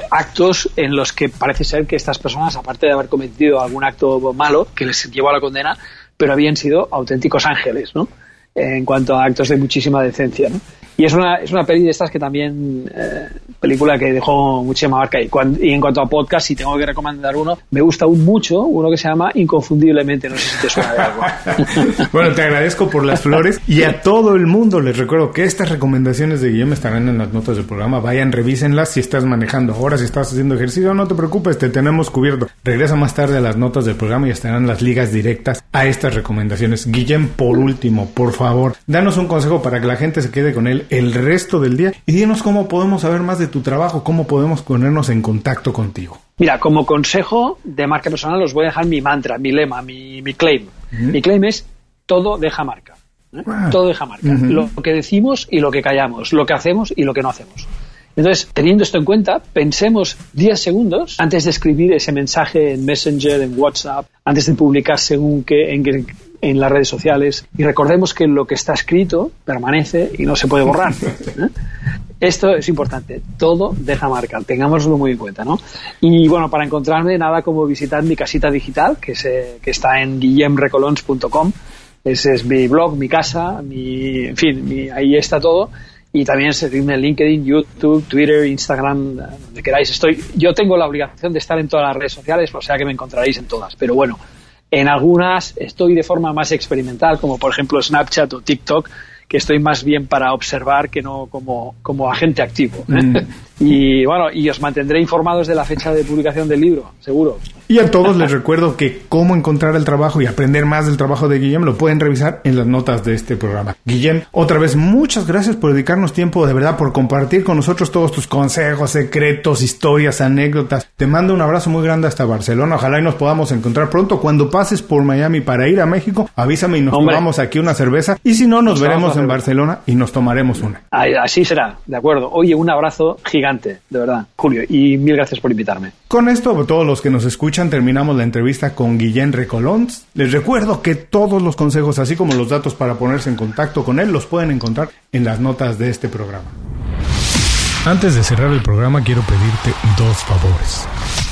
actos en los que parece ser que estas personas, aparte de haber cometido algún acto malo que les llevó a la condena, pero habían sido auténticos ángeles, ¿no? en cuanto a actos de muchísima decencia. ¿no? Y es una, es una peli de estas que también, eh, película que dejó muchísima marca. Y, y, en cuanto a podcast, si tengo que recomendar uno, me gusta un mucho uno que se llama Inconfundiblemente. No sé si te suena de algo. [LAUGHS] bueno, te agradezco por las flores y a todo el mundo les recuerdo que estas recomendaciones de Guillermo estarán en las notas del programa. Vayan, revísenlas si estás manejando ahora, si estás haciendo ejercicio, no te preocupes, te tenemos cubierto. Regresa más tarde a las notas del programa y estarán las ligas directas a estas recomendaciones. Guillem, por último, por favor, danos un consejo para que la gente se quede con él el resto del día y dinos cómo podemos saber más de tu trabajo, cómo podemos ponernos en contacto contigo. Mira, como consejo de marca personal os voy a dejar mi mantra, mi lema, mi, claim. Mi claim es todo deja marca. ¿eh? Todo deja marca. Lo que decimos y lo que callamos, lo que hacemos y lo que no hacemos. Entonces, teniendo esto en cuenta, pensemos 10 segundos antes de escribir ese mensaje en Messenger, en WhatsApp, antes de publicar según que en, en las redes sociales y recordemos que lo que está escrito permanece y no se puede borrar. [LAUGHS] ¿eh? Esto es importante, todo deja marca, tengámoslo muy en cuenta, ¿no? Y bueno, para encontrarme, nada como visitar mi casita digital, que, se, que está en guillemrecolons.com, ese es mi blog, mi casa, mi, en fin, ahí está todo. Y también seguirme en LinkedIn, YouTube, Twitter, Instagram, donde queráis. Estoy, yo tengo la obligación de estar en todas las redes sociales, o sea que me encontraréis en todas. Pero bueno, en algunas estoy de forma más experimental, como por ejemplo Snapchat o TikTok, que estoy más bien para observar que no como, como agente activo. ¿eh? Mm. Y bueno, y os mantendré informados de la fecha de publicación del libro, seguro. Y a todos les recuerdo que cómo encontrar el trabajo y aprender más del trabajo de Guillem lo pueden revisar en las notas de este programa. Guillem, otra vez muchas gracias por dedicarnos tiempo, de verdad, por compartir con nosotros todos tus consejos, secretos, historias, anécdotas. Te mando un abrazo muy grande hasta Barcelona. Ojalá y nos podamos encontrar pronto. Cuando pases por Miami para ir a México, avísame y nos tomamos aquí una cerveza. Y si no, nos, veremos en Barcelona y nos tomaremos una. Así será, de acuerdo. Oye, un abrazo gigante, de verdad, Julio, y mil gracias por invitarme. Con esto, todos los que nos escuchan, terminamos la entrevista con Guillén Recolons. Les recuerdo que todos los consejos, así como los datos para ponerse en contacto con él, los pueden encontrar en las notas de este programa. Antes de cerrar el programa, quiero pedirte dos favores.